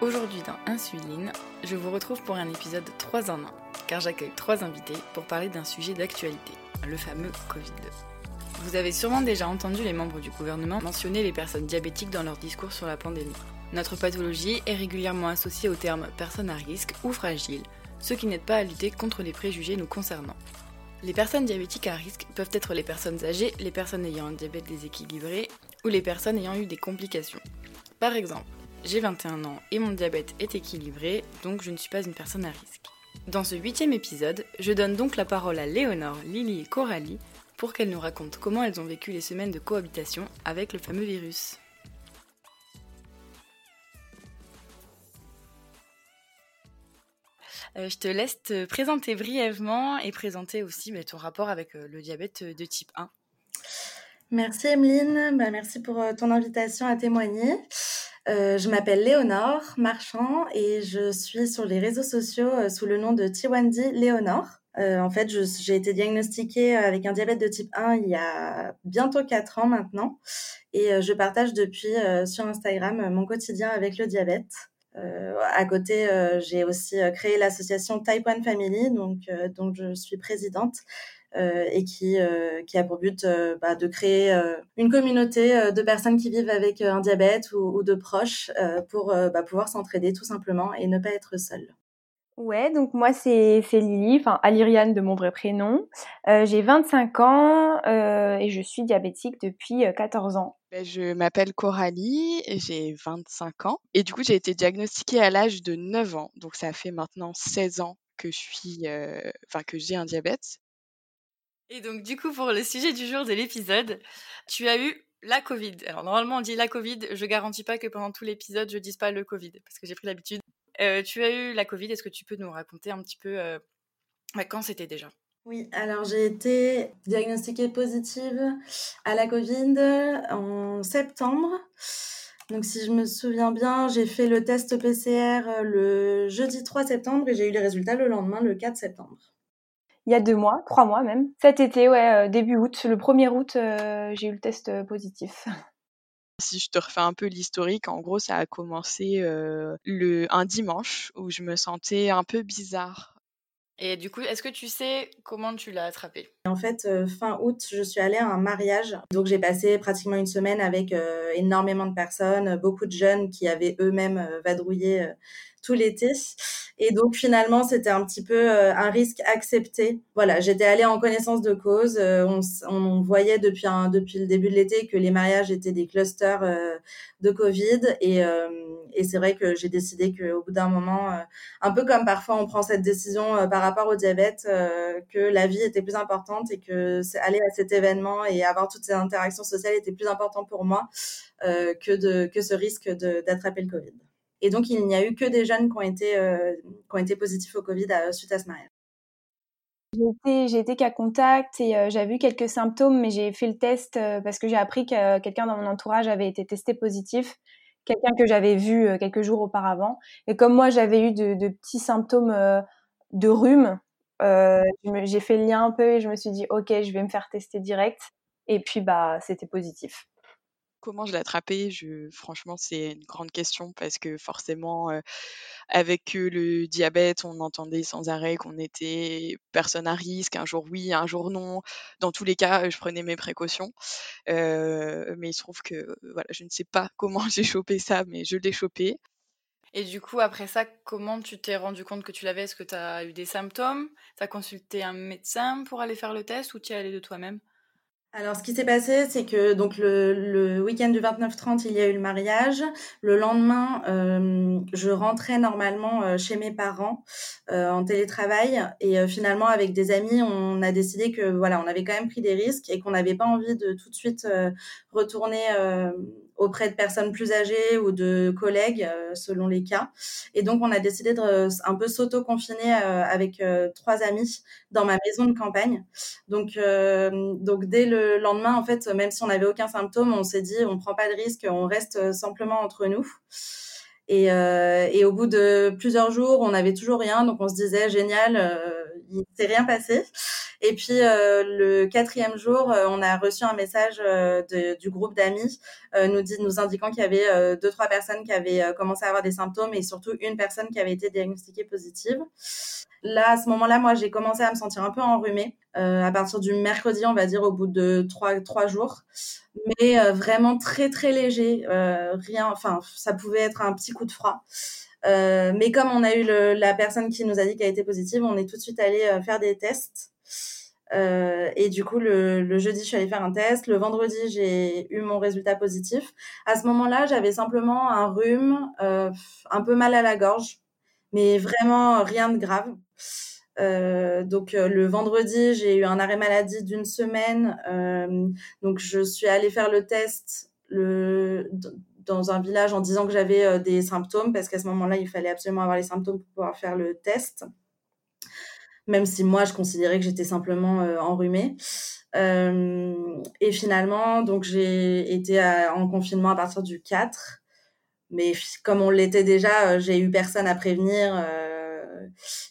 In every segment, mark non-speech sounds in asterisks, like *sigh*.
Aujourd'hui dans Insuline, je vous retrouve pour un épisode 3 en 1, car j'accueille trois invités pour parler d'un sujet d'actualité, le fameux Covid. Vous avez sûrement déjà entendu les membres du gouvernement mentionner les personnes diabétiques dans leur discours sur la pandémie. Notre pathologie est régulièrement associée au terme personne à risque ou fragile, ce qui n'aide pas à lutter contre les préjugés nous concernant. Les personnes diabétiques à risque peuvent être les personnes âgées, les personnes ayant un diabète déséquilibré ou les personnes ayant eu des complications. Par exemple, j'ai 21 ans et mon diabète est équilibré, donc je ne suis pas une personne à risque. Dans ce huitième épisode, je donne donc la parole à Léonore, Lily et Coralie pour qu'elles nous racontent comment elles ont vécu les semaines de cohabitation avec le fameux virus. Euh, je te laisse te présenter brièvement et présenter aussi bah, ton rapport avec euh, le diabète de type 1. Merci Emeline, bah, merci pour euh, ton invitation à témoigner. Je m'appelle Léonore Marchand et je suis sur les réseaux sociaux sous le nom de Tiwandi Léonore. en fait, j'ai été diagnostiquée avec un diabète de type 1 il y a bientôt 4 ans maintenant et je partage depuis sur Instagram mon quotidien avec le diabète. Euh, à côté, euh, j'ai aussi euh, créé l'association Type 1 Family, donc, dont je suis présidente. Et qui, qui a pour but bah, de créer une communauté de personnes qui vivent avec un diabète ou, de proches pour bah, pouvoir s'entraider tout simplement et ne pas être seule. Ouais, donc moi c'est Lily, enfin Aliriane de mon vrai prénom. Euh, j'ai 25 ans euh, et je suis diabétique depuis 14 ans. Ben, je m'appelle Coralie, j'ai 25 ans et du coup j'ai été diagnostiquée à l'âge de 9 ans, donc ça fait maintenant 16 ans que je suis, euh, enfin que j'ai un diabète. Et donc du coup pour le sujet du jour de l'épisode, tu as eu la Covid. Alors normalement on dit la Covid, je garantis pas que pendant tout l'épisode je dise pas le Covid parce que j'ai pris l'habitude. Euh, tu as eu la Covid, est-ce que tu peux nous raconter un petit peu euh, quand c'était déjà? Oui, alors j'ai été diagnostiquée positive à la Covid en septembre. Donc si je me souviens bien, j'ai fait le test PCR euh, le jeudi 3 septembre et j'ai eu les résultats le lendemain, le 4 septembre. Il y a deux mois, trois mois même. Cet été, ouais, début août, le 1er août, j'ai eu le test positif. *laughs* Si je te refais un peu l'historique, en gros, ça a commencé le, un dimanche où je me sentais un peu bizarre. Et du coup, est-ce que tu sais comment tu l'as attrapé En fait, fin août, je suis allée à un mariage. Donc, j'ai passé pratiquement une semaine avec énormément de personnes, beaucoup de jeunes qui avaient eux-mêmes vadrouillé tout l'été. Et donc finalement, c'était un petit peu euh, un risque accepté. Voilà, j'étais allée en connaissance de cause. Euh, on, on, voyait depuis, un, depuis le début de l'été que les mariages étaient des clusters euh, de Covid. Et, et c'est vrai que j'ai décidé qu'au bout d'un moment, un peu comme parfois on prend cette décision par rapport au diabète, que la vie était plus importante et que aller à cet événement et avoir toutes ces interactions sociales était plus important pour moi que, de, que ce risque d'attraper le Covid. Et donc, il n'y a eu que des jeunes qui ont été, euh, qui ont été positifs au Covid euh, suite à ce mariage. J'ai été, cas contact et euh, j'avais eu quelques symptômes, mais j'ai fait le test parce que j'ai appris que quelqu'un dans mon entourage avait été testé positif, quelqu'un que j'avais vu quelques jours auparavant. Et comme moi, j'avais eu de, de, petits symptômes de rhume, j'ai fait le lien un peu et je me suis dit, OK, je vais me faire tester direct. Et puis, bah, c'était positif. Comment je l'ai attrapé Franchement, c'est une grande question parce que forcément, avec le diabète, on entendait sans arrêt qu'on était personne à risque, un jour oui, un jour non. Dans tous les cas, je prenais mes précautions. mais il se trouve que voilà, je ne sais pas *laughs* comment j'ai chopé ça, mais je l'ai chopé. Et du coup, après ça, comment tu t'es rendu compte que tu l'avais? Est-ce que tu as eu des symptômes? Tu as consulté un médecin pour aller faire le test ou tu es allé de toi-même? Alors, ce qui s'est passé, c'est que donc le, le week-end du 29-30, il y a eu le mariage. Le lendemain, euh, je rentrais normalement euh, chez mes parents euh, en télétravail et finalement, avec des amis, on a décidé que voilà, on avait quand même pris des risques et qu'on n'avait pas envie de tout de suite retourner auprès de personnes plus âgées ou de collègues euh, selon les cas. Et donc on a décidé de euh, un peu s'auto-confiner euh, avec trois amis dans ma maison de campagne. Donc donc dès le lendemain en fait, même si on n'avait aucun symptôme, on s'est dit on prend pas de risque, on reste simplement entre nous. Et, et, au bout de plusieurs jours, on n'avait toujours rien, donc on se disait génial, il s'est rien passé. Et puis le quatrième jour, on a reçu un message de, du groupe d'amis nous, indiquant qu'il y avait deux trois personnes qui avaient commencé à avoir des symptômes et surtout une personne qui avait été diagnostiquée positive. Là, à ce moment-là, moi, j'ai commencé à me sentir un peu enrhumée euh, à partir du mercredi, on va dire, au bout de trois, trois jours. Mais euh, vraiment très, très léger. Euh, rien, enfin, ça pouvait être un petit coup de froid. Euh, mais comme on a eu le, la personne qui nous a dit qu'elle était positive, on est tout de suite allé euh, faire des tests. Euh, et du coup, le, le, jeudi, je suis allée faire un test. Le vendredi, j'ai eu mon résultat positif. À ce moment-là, j'avais simplement un rhume, euh, un peu mal à la gorge, mais vraiment rien de grave. Euh, donc euh, le vendredi, j'ai eu un arrêt maladie d'une semaine. Donc je suis allée faire le test le, dans un village en disant que j'avais euh, des symptômes parce qu'à ce moment-là, il fallait absolument avoir les symptômes pour pouvoir faire le test. Même si moi, je considérais que j'étais simplement euh, enrhumée. et finalement, donc j'ai été en confinement à partir du 4. Mais comme on l'était déjà, j'ai eu personne à prévenir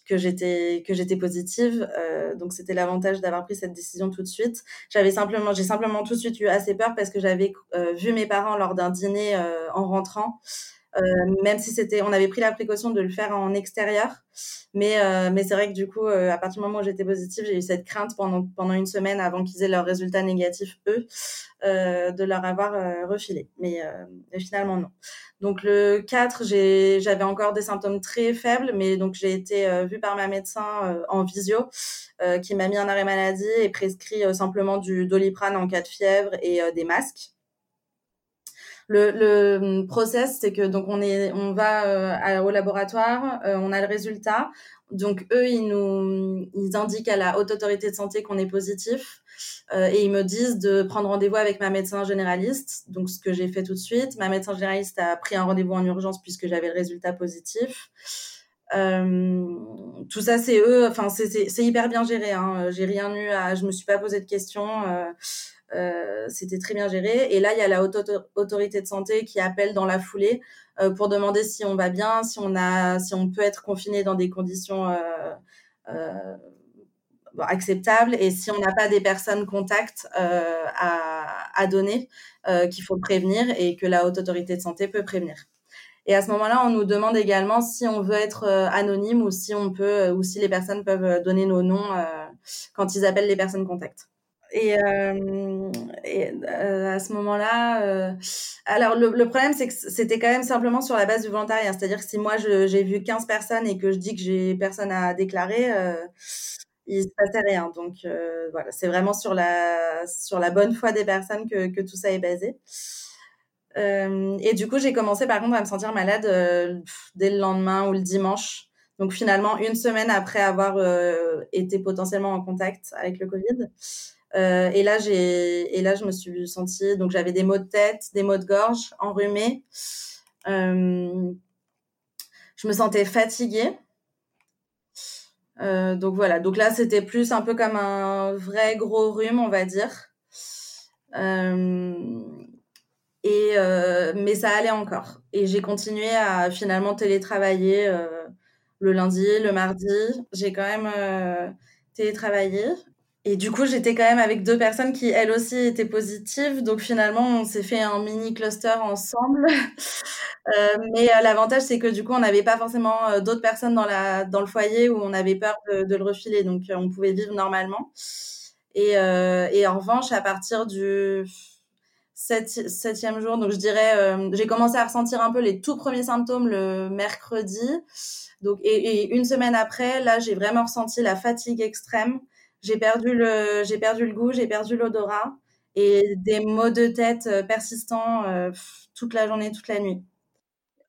que j'étais que j'étais positive. Euh, donc c'était l'avantage d'avoir pris cette décision tout de suite. J'avais simplement j'ai simplement tout de suite eu assez peur parce que j'avais euh, vu mes parents lors d'un dîner euh, en rentrant. Euh, même si c'était, on avait pris la précaution de le faire en extérieur, mais euh, c'est vrai que du coup, à partir du moment où j'étais positive, j'ai eu cette crainte pendant une semaine avant qu'ils aient leurs résultats négatifs eux, de leur avoir refilé. Mais, finalement non. Donc le 4, j'avais encore des symptômes très faibles, mais donc j'ai été euh, vue par ma médecin euh, en visio, euh, qui m'a mis un arrêt maladie et prescrit simplement du doliprane en cas de fièvre et des masques. Le, le process, c'est que donc on est, on va au laboratoire, on a le résultat. Donc eux, ils nous, ils indiquent à la haute autorité de santé qu'on est positif. Euh, et ils me disent de prendre rendez-vous avec ma médecin généraliste. Donc, ce que j'ai fait tout de suite. Ma médecin généraliste a pris un rendez-vous en urgence puisque j'avais le résultat positif. Euh, tout ça, c'est eux. Enfin, c'est hyper bien géré. Hein. J'ai rien eu à. Je me suis pas posé de questions. Euh, euh, c'était très bien géré. Et là, il y a la haute autorité de santé qui appelle dans la foulée euh, pour demander si on va bien, si on a, si on peut être confiné dans des conditions euh, acceptable et si on n'a pas des personnes contacts à, à, donner, qu'il faut prévenir et que la haute autorité de santé peut prévenir. Et à ce moment-là, on nous demande également si on veut être anonyme ou si on peut ou si les personnes peuvent donner nos noms quand ils appellent les personnes contacts. Et, euh, euh, à ce moment-là, euh, alors le, problème c'est que c'était quand même simplement sur la base du volontariat, c'est-à-dire que si moi j'ai vu 15 personnes et que je dis que j'ai personne à déclarer, il se passait rien. Donc voilà, c'est vraiment sur la sur la bonne foi des personnes que, que tout ça est basé. Et du coup, j'ai commencé par contre à me sentir malade dès le lendemain ou le dimanche. Donc finalement, une semaine après avoir été potentiellement en contact avec le Covid. Euh, et là, j'ai et là, je me suis sentie donc j'avais des maux de tête, des maux de gorge, enrhumée. je me sentais fatiguée. Euh, donc voilà, donc là c'était plus un peu comme un vrai gros rhume, on va dire. Euh, et euh, mais ça allait encore. Et j'ai continué à finalement télétravailler euh, le lundi, le mardi. J'ai quand même euh, télétravaillé. Et du coup, j'étais quand même avec deux personnes qui, elles aussi, étaient positives. Donc finalement, on s'est fait un mini cluster ensemble. *laughs* Euh, mais euh, l'avantage, c'est que du coup, on n'avait pas forcément euh, d'autres personnes dans, la, dans le foyer où on avait peur de, le refiler. Donc, on pouvait vivre normalement. Et, et, en revanche, à partir du septième jour, donc je dirais, j'ai commencé à ressentir un peu les tout premiers symptômes le mercredi. Donc, et une semaine après, là, j'ai vraiment ressenti la fatigue extrême. J'ai perdu le, j'ai perdu le goût, j'ai perdu l'odorat et des maux de tête persistants euh, toute la journée, toute la nuit.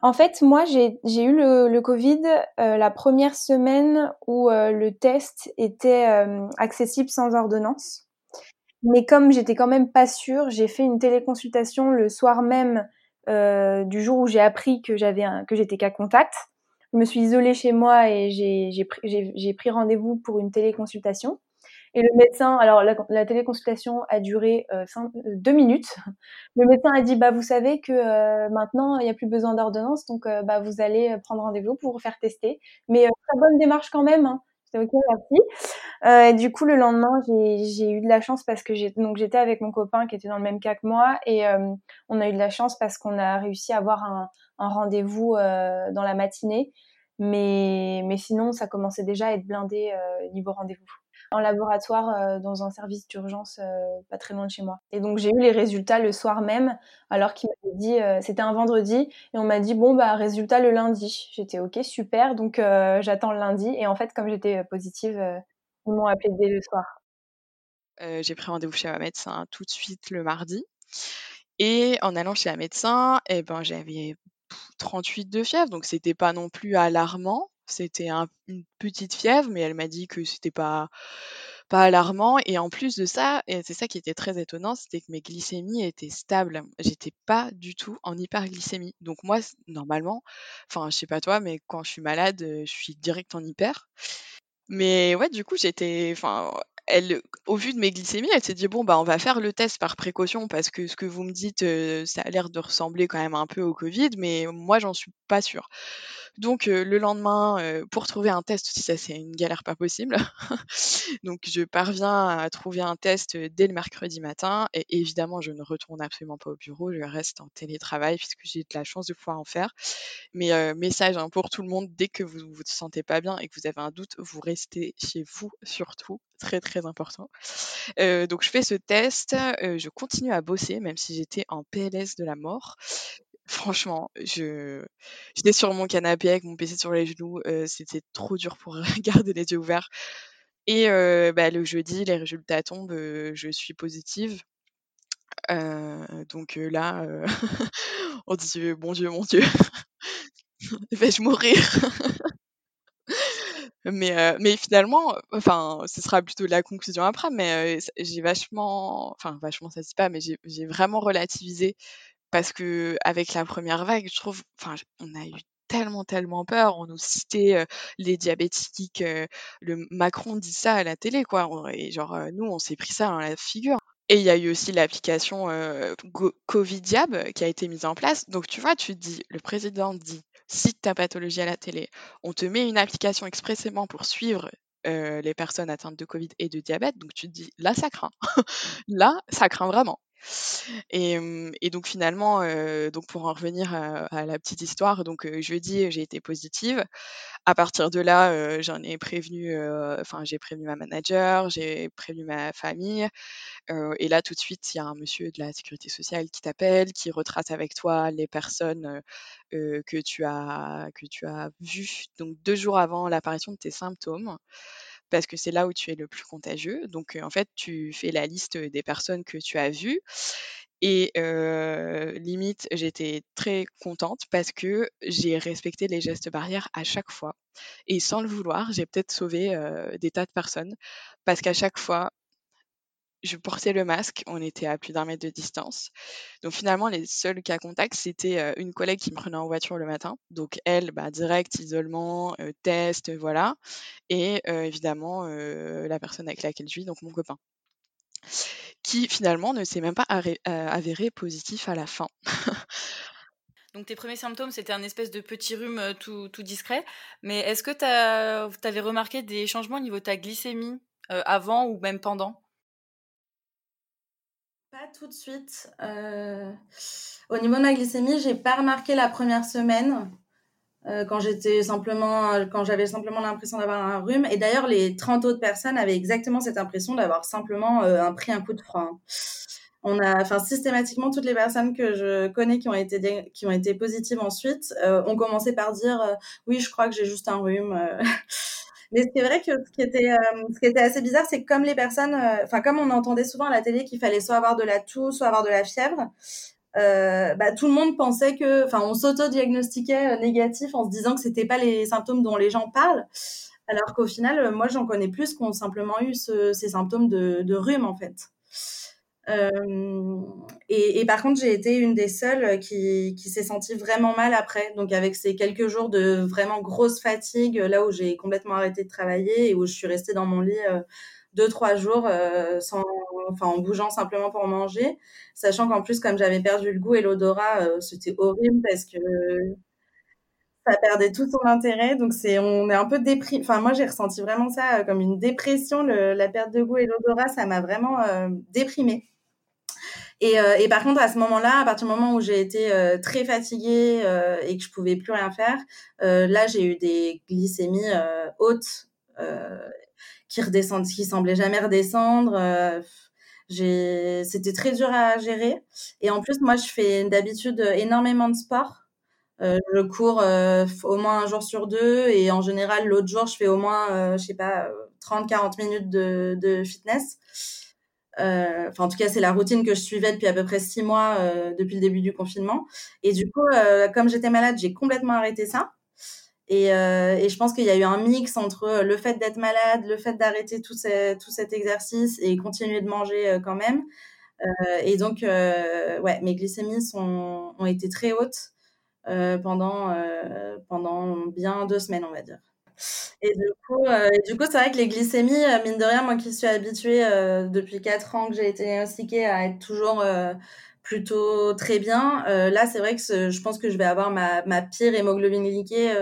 En fait, moi, j'ai eu le, le Covid euh, la première semaine où euh, le test était euh, accessible sans ordonnance. Mais comme j'étais quand même pas sûre, j'ai fait une téléconsultation le soir même euh, du jour où j'ai appris que j'avais que j'étais cas contact. Je me suis isolée chez moi et j'ai pris, pris rendez-vous pour une téléconsultation. Et le médecin, alors la, téléconsultation a duré euh, euh, deux minutes. Le médecin a dit bah vous savez que euh, maintenant il n'y a plus besoin d'ordonnance, donc bah vous allez prendre rendez-vous pour vous faire tester. Mais très bonne démarche quand même. Hein. Ok, merci. Du coup, le lendemain, j'ai eu de la chance parce que j'étais avec mon copain qui était dans le même cas que moi et on a eu de la chance parce qu'on a réussi à avoir un, un rendez-vous dans la matinée. Mais, mais sinon, ça commençait déjà à être blindé niveau rendez-vous en laboratoire euh, dans un service d'urgence euh, pas très loin de chez moi. Et donc j'ai eu les résultats le soir même, alors qu'il m'avait dit, euh, c'était un vendredi, et on m'a dit bon bah résultat le lundi. J'étais ok super, donc j'attends le lundi. Et en fait comme j'étais positive, ils m'ont appelé dès le soir. j'ai pris rendez-vous chez ma médecin tout de suite le mardi. Et en allant chez la médecin, eh ben, j'avais 38 de fièvre, donc c'était pas non plus alarmant. C'était une petite fièvre, mais elle m'a dit que c'était pas pas alarmant. Et en plus de ça, et c'est ça qui était très étonnant, c'était que mes glycémies étaient stables. J'étais pas du tout en hyperglycémie. Donc moi, normalement, enfin, je sais pas toi, mais quand je suis malade, je suis direct en hyper. Mais ouais, du coup, j'étais, enfin, au vu de mes glycémies, elle s'est dit bon bah on va faire le test par précaution parce que ce que vous me dites, ça a l'air de ressembler quand même un peu au Covid, mais moi j'en suis pas sûre. Donc le lendemain, pour trouver un test aussi, ça c'est une galère pas possible. *laughs* Donc je parviens à trouver un test dès le mercredi matin et évidemment je ne retourne absolument pas au bureau, je reste en télétravail puisque j'ai de la chance de pouvoir en faire. Mais message hein, pour tout le monde, dès que vous vous vous sentez pas bien et que vous avez un doute, vous restez chez vous surtout, très très important. donc je fais ce test, je continue à bosser même si j'étais en PLS de la mort. Franchement, je j'étais sur mon canapé avec mon PC sur les genoux, c'était trop dur pour *laughs* garder les yeux ouverts et bah, le jeudi, les résultats tombent, je suis positive. donc là, *laughs* on dit: «Mon Dieu, mon Dieu, *laughs* vais-je mourir?» mais mais finalement, enfin, ce sera plutôt la conclusion après, mais j'ai vachement enfin vachement, ça se dit pas, mais j'ai vraiment relativisé parce que avec la première vague, je trouve, enfin, on a eu tellement, tellement peur. On nous citait les diabétiques. le Macron dit ça à la télé, quoi. Et genre, nous, on s'est pris ça dans la figure. Et il y a eu aussi l'application Covidiab qui a été mise en place. Donc, tu vois, tu dis, le président dit, cite ta pathologie à la télé. On te met une application expressément pour suivre les personnes atteintes de Covid et de diabète. Donc, tu te dis, là, ça craint. *laughs* là, ça craint vraiment. Et, donc finalement, donc pour en revenir à, la petite histoire, donc jeudi j'ai été positive. À partir de là, j'en ai prévenu, enfin j'ai prévenu ma manager, j'ai prévenu ma famille. et là tout de suite, il y a un monsieur de la sécurité sociale qui t'appelle, qui retrace avec toi les personnes que tu as que tu as vues donc deux jours avant l'apparition de tes symptômes parce que c'est là où tu es le plus contagieux. Donc, en fait, tu fais la liste des personnes que tu as vues. Et limite, j'étais très contente parce que j'ai respecté les gestes barrières à chaque fois. Et sans le vouloir, j'ai peut-être sauvé des tas de personnes parce qu'à chaque fois, je portais le masque, on était à plus d'un mètre de distance. Donc finalement, les seuls cas contact, c'était une collègue qui me prenait en voiture le matin. Donc elle, bah, direct, isolement, test, voilà. Et évidemment, la personne avec laquelle je vis, donc mon copain. Qui finalement ne s'est même pas avéré positif à la fin. *laughs* Donc tes premiers symptômes, c'était un espèce de petit rhume tout, discret. Mais est-ce que tu avais remarqué des changements au niveau de ta glycémie avant ou même pendant? Pas tout de suite. Euh, au niveau de ma glycémie, j'ai pas remarqué la première semaine euh, quand j'étais simplement, quand j'avais simplement l'impression d'avoir un rhume. Et d'ailleurs, les 30 autres personnes avaient exactement cette impression d'avoir simplement euh, pris un coup de froid. On a, enfin, systématiquement, toutes les personnes que je connais qui ont été, qui ont été positives ensuite ont commencé par dire oui, je crois que j'ai juste un rhume. Mais c'est vrai que ce qui était, euh, ce qui était assez bizarre, c'est que comme les personnes, euh, enfin comme on entendait souvent à la télé qu'il fallait soit avoir de la toux, soit avoir de la fièvre, euh, bah, tout le monde pensait que, enfin, on s'auto-diagnostiquait négatif en se disant que c'était pas les symptômes dont les gens parlent, alors qu'au final, moi, j'en connais plus qui ont simplement eu ces symptômes de, de rhume en fait. Euh, et, par contre, j'ai été une des seules qui, qui s'est sentie vraiment mal après. Donc, avec ces quelques jours de vraiment grosse fatigue, là où j'ai complètement arrêté de travailler et où je suis restée dans mon lit euh, deux, trois jours euh, sans, enfin, en bougeant simplement pour manger. Sachant qu'en plus, comme j'avais perdu le goût et l'odorat, c'était horrible parce que ça perdait tout son intérêt. Donc c'est, on est un peu déprimé. Enfin, moi j'ai ressenti vraiment ça comme une dépression. Le, la perte de goût et l'odorat, ça m'a vraiment déprimée. Et, et, par contre, à ce moment-là, à partir du moment où j'ai été très fatiguée et que je pouvais plus rien faire, là j'ai eu des glycémies hautes qui redescendent, qui semblaient jamais redescendre. Euh, c'était très dur à gérer. Et en plus, moi, je fais d'habitude énormément de sport. Euh, je cours euh, au moins un jour sur deux et en général, l'autre jour, je fais au moins, euh, je sais pas, 30-40 minutes de, de fitness. Euh, enfin, en tout cas, c'est la routine que je suivais depuis à peu près six mois, depuis le début du confinement. Et du coup, comme j'étais malade, j'ai complètement arrêté ça. Et, euh, je pense qu'il y a eu un mix entre le fait d'être malade, le fait d'arrêter tout, cet exercice et continuer de manger euh, quand même. Euh, et donc, euh, ouais, mes glycémies ont été très hautes euh, pendant, pendant bien deux semaines, on va dire. Et du coup, c'est vrai que les glycémies, mine de rien, moi qui suis habituée depuis quatre ans que j'ai été diagnostiquée à être toujours plutôt très bien. Euh, là, c'est vrai que je pense que je vais avoir ma, ma pire hémoglobine glyquée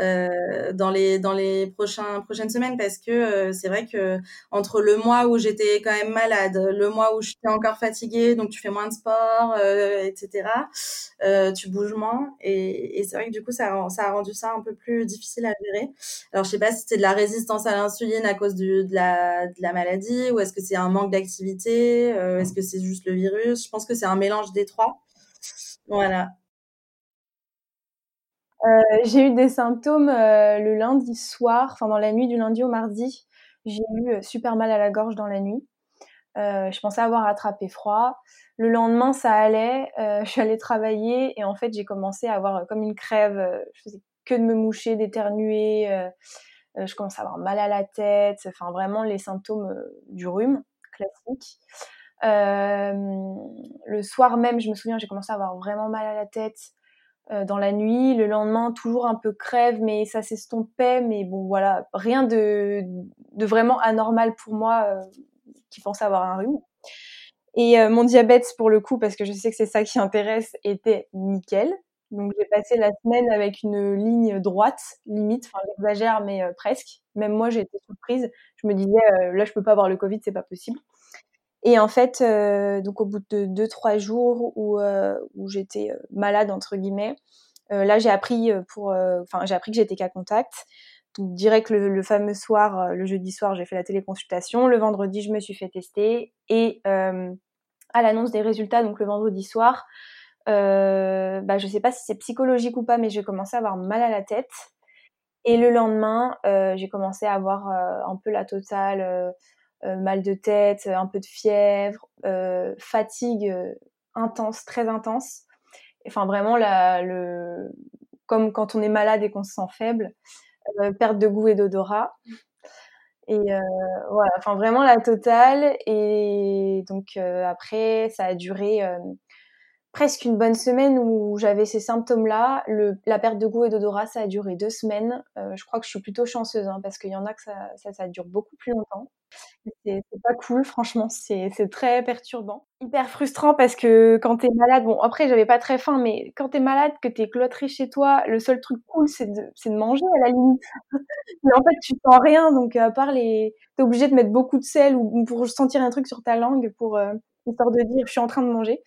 euh, euh, dans les dans les prochains prochaines semaines parce que euh, c'est vrai que entre le mois où j'étais quand même malade, le mois où j'étais encore fatiguée, donc tu fais moins de sport, euh, etc. tu bouges moins et, et c'est vrai que du coup ça ça a rendu ça un peu plus difficile à gérer. Alors je sais pas si c'est de la résistance à l'insuline à cause du, de la de la maladie ou est-ce que c'est un manque d'activité, est-ce que c'est juste le virus? Je pense que c'est un mélange des trois. Voilà. Euh, j'ai eu des symptômes euh, le lundi soir, enfin dans la nuit du lundi au mardi. J'ai eu euh, super mal à la gorge dans la nuit. je pensais avoir attrapé froid. Le lendemain, ça allait. je suis allée travailler et en fait, j'ai commencé à avoir comme une crève. je faisais que de me moucher, d'éternuer. je commençais à avoir mal à la tête. Enfin, vraiment les symptômes du rhume classique. le soir même, je me souviens, j'ai commencé à avoir vraiment mal à la tête. Euh, dans la nuit. Le lendemain, toujours un peu crève, mais ça s'estompait. Mais bon, voilà, rien de, de vraiment anormal pour moi euh, qui pensait avoir un rhume. Et euh, mon diabète, pour le coup, parce que je sais que c'est ça qui intéresse, était nickel. Donc j'ai passé la semaine avec une ligne droite, limite, enfin j'exagère, mais presque. Même moi, j'ai été surprise. Je me disais, là, je peux pas avoir le Covid, c'est pas possible. Et en fait, euh, donc au bout de deux trois jours où, euh, j'étais euh, malade entre guillemets, là j'ai appris pour, enfin j'ai appris que j'étais cas contact. Donc direct le, fameux soir, le jeudi soir, j'ai fait la téléconsultation. Le vendredi, je me suis fait tester et à l'annonce des résultats, donc le vendredi soir, euh, bah, je sais pas si c'est psychologique ou pas, mais j'ai commencé à avoir mal à la tête. Et le lendemain, j'ai commencé à avoir un peu la totale, mal de tête, un peu de fièvre, euh, fatigue euh, intense, très intense. Enfin, vraiment, la, le, comme quand on est malade et qu'on se sent faible, perte de goût et d'odorat. Et voilà, enfin vraiment la totale. Et donc après, ça a duré presque une bonne semaine où j'avais ces symptômes-là. La perte de goût et d'odorat, ça a duré deux semaines. Euh, je crois que je suis plutôt chanceuse hein, parce qu'il y en a que ça, ça, ça dure beaucoup plus longtemps. C'est pas cool, franchement, c'est très perturbant. Hyper frustrant parce que quand t'es malade, bon après j'avais pas très faim, mais quand t'es malade, que t'es cloîtré chez toi, le seul truc cool c'est de, de manger à la limite. *laughs* mais en fait tu sens rien, donc à part les... T'es obligé de mettre beaucoup de sel ou pour sentir un truc sur ta langue pour euh, histoire de dire je suis en train de manger.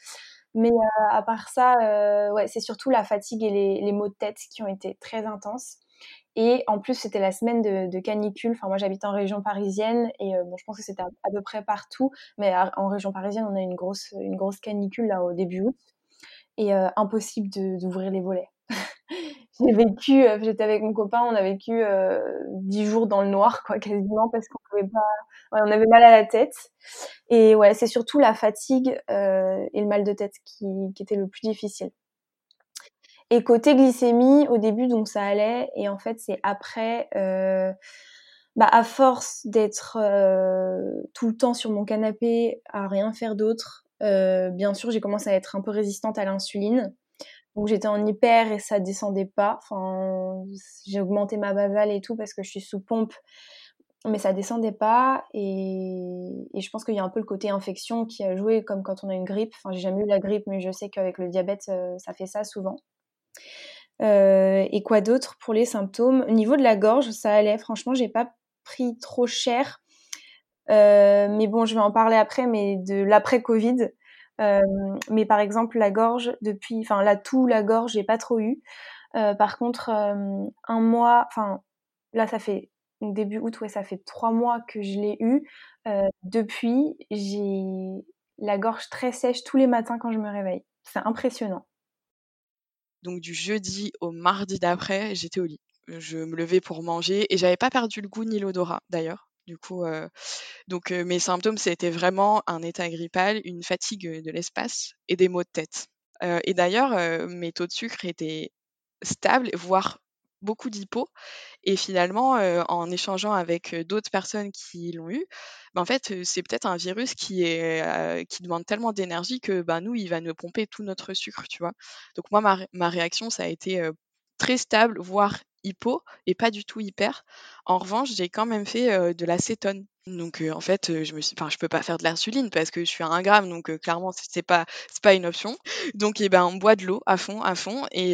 Mais euh, à part ça, euh, ouais, c'est surtout la fatigue et les, maux de tête qui ont été très intenses. Et en plus, c'était la semaine de, canicule. Enfin, moi, j'habite en région parisienne et euh, bon, je pense que c'était à, peu près partout. Mais en région parisienne, on a une grosse, une grosse canicule là au début août et impossible d'ouvrir les volets. J'ai vécu, j'étais avec mon copain, on a vécu dix jours dans le noir, quoi, quasiment, parce qu'on pouvait pas, on avait mal à la tête. Et ouais, c'est surtout la fatigue euh, et le mal de tête qui, qui était le plus difficile. Et côté glycémie, au début, donc ça allait, et en fait, c'est après, euh, bah, à force d'être euh, tout le temps sur mon canapé, à rien faire d'autre, euh, bien sûr, j'ai commencé à être un peu résistante à l'insuline. Donc j'étais en hyper et ça descendait pas. Enfin, j'ai augmenté ma basale et tout parce que je suis sous pompe mais ça descendait pas et, je pense qu'il y a un peu le côté infection qui a joué comme quand on a une grippe. Enfin, j'ai jamais eu la grippe, mais je sais qu'avec le diabète, euh, ça fait ça souvent. et quoi d'autre pour les symptômes? Au niveau de la gorge, ça allait. Franchement, j'ai pas pris trop cher. mais bon, je vais en parler après, mais de l'après-Covid. Mais par exemple, la gorge, depuis, enfin la toux, la gorge, j'ai pas trop eu. par contre, un mois, enfin là, ça fait début août, ouais, ça fait trois mois que je l'ai eu. depuis, j'ai la gorge très sèche tous les matins quand je me réveille. C'est impressionnant. Donc du jeudi au mardi d'après, j'étais au lit. Je me levais pour manger et j'avais pas perdu le goût ni l'odorat d'ailleurs. Du coup, donc mes symptômes, c'était vraiment un état grippal, une fatigue de l'espace et des maux de tête. Et d'ailleurs, mes taux de sucre étaient stables, voire beaucoup d'hypo. Et finalement, en échangeant avec d'autres personnes qui l'ont eu, bah, en fait, c'est peut-être un virus qui, est, qui demande tellement d'énergie que bah, nous, il va nous pomper tout notre sucre, tu vois? Donc moi, ma, ma réaction, ça a été très stable, voire hypo, et pas du tout hyper. En revanche, j'ai quand même fait de la cétone. Donc en fait, je me suis, enfin, je peux pas faire de l'insuline parce que je suis à 1 gramme, donc clairement c'est pas, c'est pas une option. Donc eh ben on boit de l'eau à fond, à fond, et,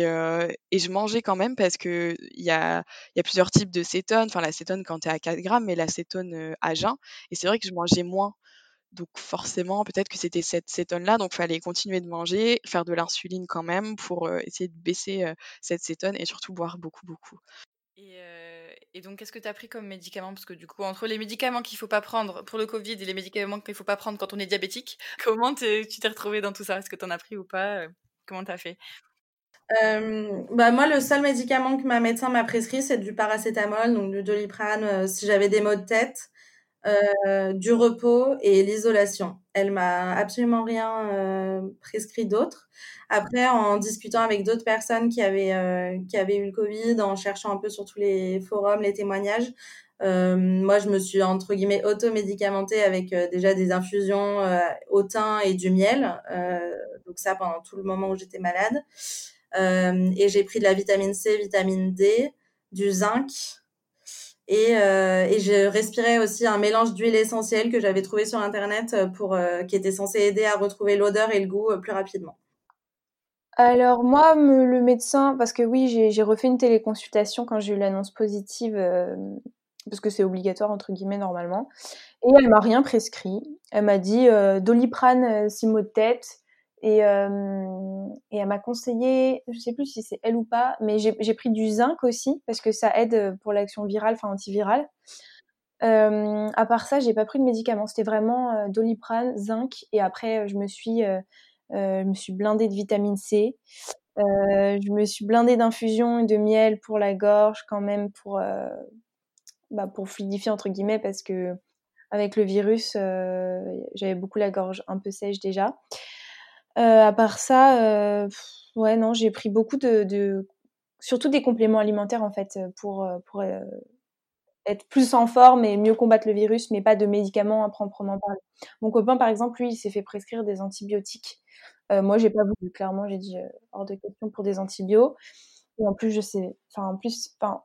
et je mangeais quand même parce que il y a, y a plusieurs types de cétone. Enfin la cétone quand tu es à 4 grammes, mais la cétone à jeun. Et c'est vrai que je mangeais moins. Donc forcément, peut-être que c'était cette cétone-là, donc il fallait continuer de manger, faire de l'insuline quand même pour essayer de baisser cette cétone et surtout boire beaucoup, beaucoup. Et, donc, qu'est-ce que tu as pris comme médicament? Parce que du coup, entre les médicaments qu'il faut pas prendre pour le Covid et les médicaments qu'il faut pas prendre quand on est diabétique, *laughs* comment tu t'es retrouvé dans tout ça? Est-ce que tu en as pris ou pas? Comment tu as fait bah moi, le seul médicament que ma médecin m'a prescrit, c'est du paracétamol, donc du doliprane, si j'avais des maux de tête. Euh, du repos et l'isolation. Elle m'a absolument rien euh, prescrit d'autre. Après, en discutant avec d'autres personnes qui avaient, euh, qui avaient eu le Covid, en cherchant un peu sur tous les forums, les témoignages, moi, je me suis, entre guillemets, automédicamentée avec déjà des infusions au thym et du miel. donc ça, pendant tout le moment où j'étais malade. et j'ai pris de la vitamine C, vitamine D, du zinc, et, euh, et, je respirais aussi un mélange d'huile essentielle que j'avais trouvé sur internet euh, euh, qui était censé aider à retrouver l'odeur et le goût plus rapidement. Alors moi, le médecin, parce que oui, j'ai refait une téléconsultation quand j'ai eu l'annonce positive, parce que c'est obligatoire entre guillemets normalement, et elle m'a rien prescrit. Elle m'a dit doliprane, six de tête, et, euh, et elle m'a conseillé, je sais plus si c'est elle ou pas, mais j'ai pris du zinc aussi parce que ça aide pour l'action virale, enfin antivirale. Euh, à part ça, j'ai pas pris de médicaments. C'était vraiment euh, doliprane, zinc, et après je me suis, euh, blindée de vitamine C. je me suis blindée d'infusion et de miel pour la gorge quand même pour bah, pour fluidifier entre guillemets parce que avec le virus, j'avais beaucoup la gorge un peu sèche déjà. Euh, à part ça, euh, ouais, non, j'ai pris beaucoup de, de, surtout des compléments alimentaires en fait pour pour être plus en forme et mieux combattre le virus, mais pas de médicaments à proprement parler. Mon copain, par exemple, lui, il s'est fait prescrire des antibiotiques. Euh, moi, j'ai pas voulu. Clairement, j'ai dit hors de question pour des antibiotiques. Et en plus, je sais, enfin, en plus, enfin,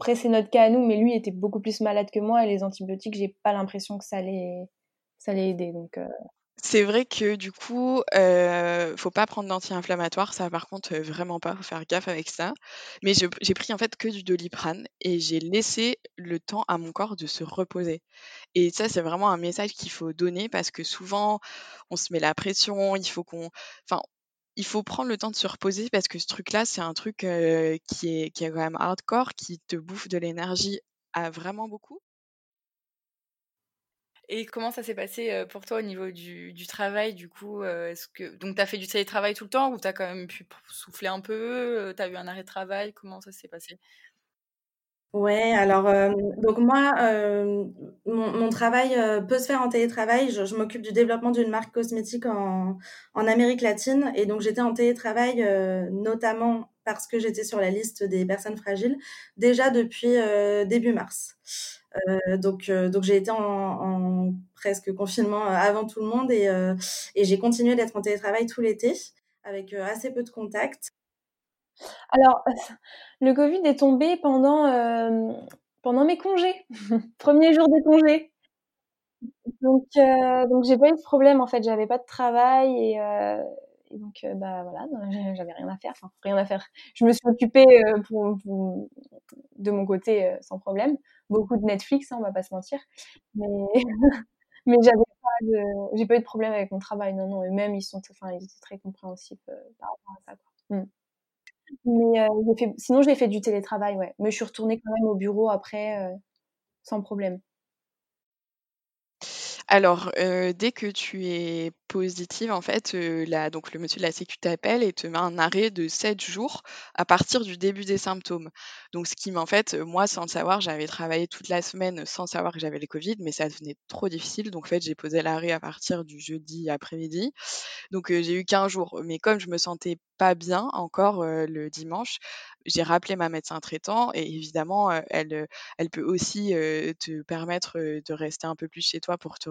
après c'est notre cas à nous, mais lui était beaucoup plus malade que moi et les antibiotiques, j'ai pas l'impression que ça allait, ça allait aider. Donc, c'est vrai que du coup, euh, faut pas prendre d'anti-inflammatoire, ça par contre, euh, vraiment pas, faut faire gaffe avec ça. Mais j'ai pris en fait que du Doliprane et j'ai laissé le temps à mon corps de se reposer. Et ça, c'est vraiment un message qu'il faut donner parce que souvent, on se met la pression, il faut qu'on enfin, il faut prendre le temps de se reposer parce que ce truc-là, c'est un truc, euh, qui est qui est quand même hardcore, qui te bouffe de l'énergie à vraiment beaucoup. Et comment ça s'est passé pour toi au niveau du, travail du coup que donc tu as fait du télétravail tout le temps ou tu as quand même pu souffler un peu Tu as eu un arrêt de travail? Comment ça s'est passé? Ouais, alors donc moi, mon, travail peut se faire en télétravail. Je, m'occupe du développement d'une marque cosmétique en, Amérique latine et donc j'étais en télétravail notamment parce que j'étais sur la liste des personnes fragiles déjà depuis début mars. Euh, donc, euh, donc j'ai été en, presque confinement euh, avant tout le monde et, et j'ai continué d'être en télétravail tout l'été avec assez peu de contacts. Alors, *laughs* le Covid est tombé pendant, pendant mes congés, *laughs* premier jour des congés. Donc, donc j'ai pas eu de problème en fait, j'avais pas de travail et, Et donc, bah voilà, *laughs* j'avais rien à faire, enfin rien à faire. Je me suis occupée pour, de mon côté sans problème. Beaucoup de Netflix, hein, on va pas se mentir. Mais, *laughs* mais j'avais pas de, j'ai pas eu de problème avec mon travail, non, non. Et même ils sont, enfin, ils étaient très compréhensifs par rapport à ça. Quoi. Mmh. Mais fait, sinon, j'ai fait du télétravail, ouais. Mais je suis retournée quand même au bureau après, sans problème. Alors, dès que tu es positive, en fait, donc le monsieur de la sécu t'appelle et te met un arrêt de 7 jours à partir du début des symptômes. Donc ce qui en fait, moi, sans le savoir, j'avais travaillé toute la semaine sans savoir que j'avais le covid, mais ça devenait trop difficile. Donc en fait, j'ai posé l'arrêt à partir du jeudi après-midi. Donc j'ai eu 15 jours. Mais comme je me sentais pas bien encore, le dimanche, j'ai rappelé ma médecin traitant et évidemment, elle, elle peut aussi te permettre de rester un peu plus chez toi pour te.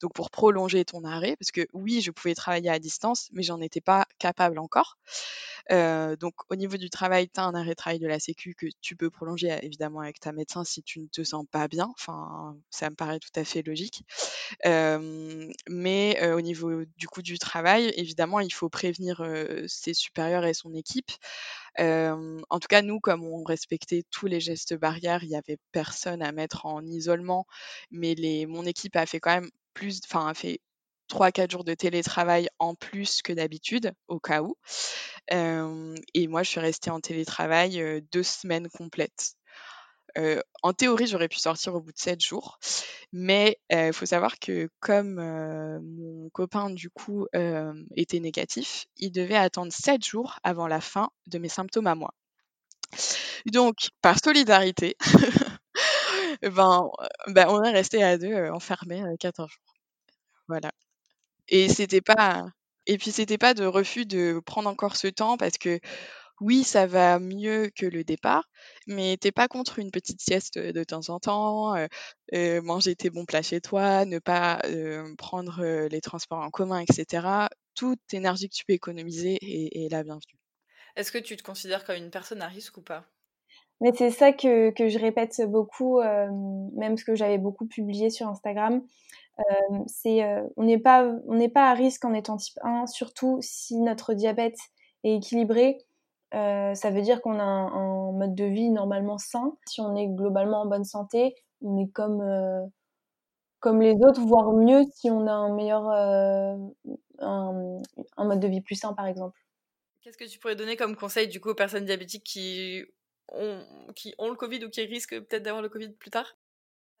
Donc pour prolonger ton arrêt, parce que oui, je pouvais travailler à distance, mais j'en étais pas capable encore. donc au niveau du travail, tu as un arrêt de travail de la Sécu que tu peux prolonger évidemment avec ta médecin si tu ne te sens pas bien. Enfin, ça me paraît tout à fait logique. mais au niveau du coup du travail, évidemment, il faut prévenir ses supérieurs et son équipe en tout cas, nous, comme on respectait tous les gestes barrières, il n'y avait personne à mettre en isolement. Mais les, mon équipe a fait quand même plus, enfin, a fait 3-4 jours de télétravail en plus que d'habitude, au cas où. et moi, je suis restée en télétravail deux semaines complètes en théorie, j'aurais pu sortir au bout de 7 jours, mais il faut savoir que comme mon copain, du coup, était négatif, il devait attendre 7 jours avant la fin de mes symptômes à moi. Donc, par solidarité, *laughs* ben, ben, on est resté à deux enfermés 14 jours. Voilà. Et c'était pas. Et puis c'était pas de refus de prendre encore ce temps parce que oui, ça va mieux que le départ, mais t'es pas contre une petite sieste de temps en temps, manger tes bons plats chez toi, ne pas prendre les transports en commun, etc. Toute énergie que tu peux économiser est, la bienvenue. Est-ce que tu te considères comme une personne à risque ou pas? Mais c'est ça que, je répète beaucoup, même ce que j'avais beaucoup publié sur Instagram. c'est on n'est pas on n'est pas à risque en étant type 1, surtout si notre diabète est équilibré euh, ça veut dire qu'on a un, mode de vie normalement sain. Si on est globalement en bonne santé, on est comme, euh, comme les autres, voire mieux si on a un meilleur euh, un, mode de vie plus sain, par exemple. Qu'est-ce que tu pourrais donner comme conseil du coup aux personnes diabétiques qui ont, qui ont le Covid ou qui risquent peut-être d'avoir le Covid plus tard?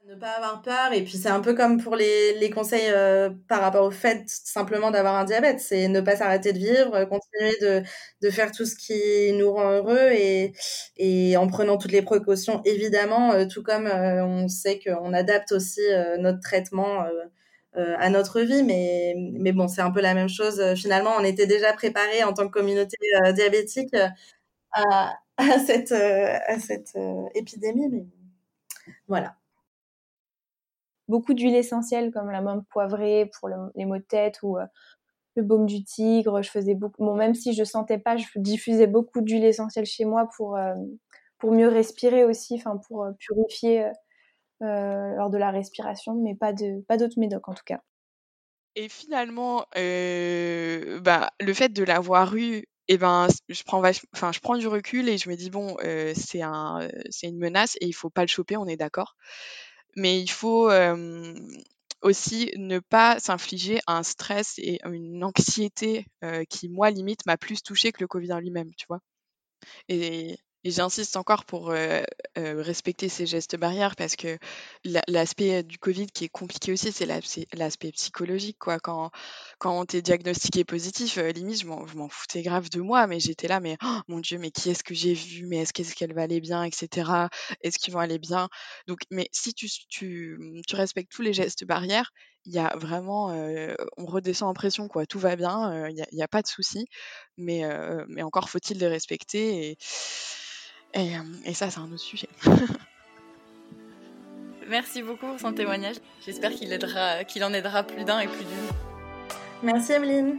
Ne pas avoir peur, et puis c'est un peu comme pour les, les conseils euh, par rapport au fait simplement d'avoir un diabète, c'est ne pas s'arrêter de vivre, continuer de, de faire tout ce qui nous rend heureux et, et en prenant toutes les précautions évidemment, euh, tout comme euh, on sait qu'on adapte aussi notre traitement à notre vie, mais, mais bon, c'est un peu la même chose. Finalement, on était déjà préparé en tant que communauté diabétique à, *laughs* à cette, à cette épidémie, mais voilà beaucoup d'huiles essentielles comme la menthe poivrée pour les maux de tête ou euh, le baume du tigre. Je faisais beaucoup, bon, même si je sentais pas, je diffusais beaucoup d'huiles essentielles chez moi pour, euh, pour mieux respirer aussi, enfin pour euh, purifier lors de la respiration, mais pas de pas d'autres médocs en tout cas. Et finalement, bah, le fait de l'avoir eu eh ben je prends enfin je prends du recul et je me dis bon c'est un c'est une menace et il faut pas le choper on est d'accord mais il faut aussi ne pas s'infliger un stress et une anxiété qui, moi, limite, m'a plus touchée que le Covid en lui-même, tu vois? Et, et j'insiste encore pour euh, euh, respecter ces gestes barrières parce que l'aspect du Covid qui est compliqué aussi, c'est l'aspect psychologique. Quoi. Quand, quand on t'est diagnostiqué positif, euh, limite, je m'en foutais grave de moi, mais j'étais là, mais oh, mon Dieu, mais qui est-ce que j'ai vu? Mais est-ce qu'elle va aller bien, etc. Est-ce qu'ils vont aller bien? Donc, mais si tu, tu, tu respectes tous les gestes barrières, il y a vraiment, on redescend en pression, quoi. Tout va bien, il n'y a, pas de souci, mais, mais encore faut-il les respecter. Et, ça, c'est un autre sujet. *laughs* Merci beaucoup pour son témoignage. J'espère qu'il aidera, qu'il en aidera plus d'un et plus d'une. Merci Emeline.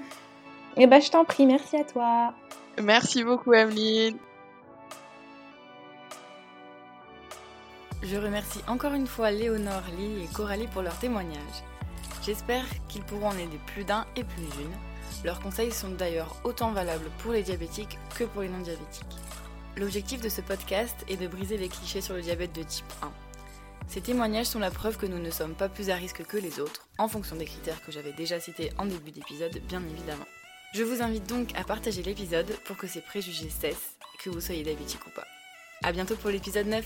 Eh ben, je t'en prie, merci à toi. Merci beaucoup Emeline. Je remercie encore une fois Léonore, Lille et Coralie pour leur témoignage. J'espère qu'ils pourront en aider plus d'un et plus d'une. Leurs conseils sont d'ailleurs autant valables pour les diabétiques que pour les non-diabétiques. L'objectif de ce podcast est de briser les clichés sur le diabète de type 1. Ces témoignages sont la preuve que nous ne sommes pas plus à risque que les autres, en fonction des critères que j'avais déjà cités en début d'épisode, bien évidemment. Je vous invite donc à partager l'épisode pour que ces préjugés cessent, que vous soyez diabétique ou pas. A bientôt pour l'épisode 9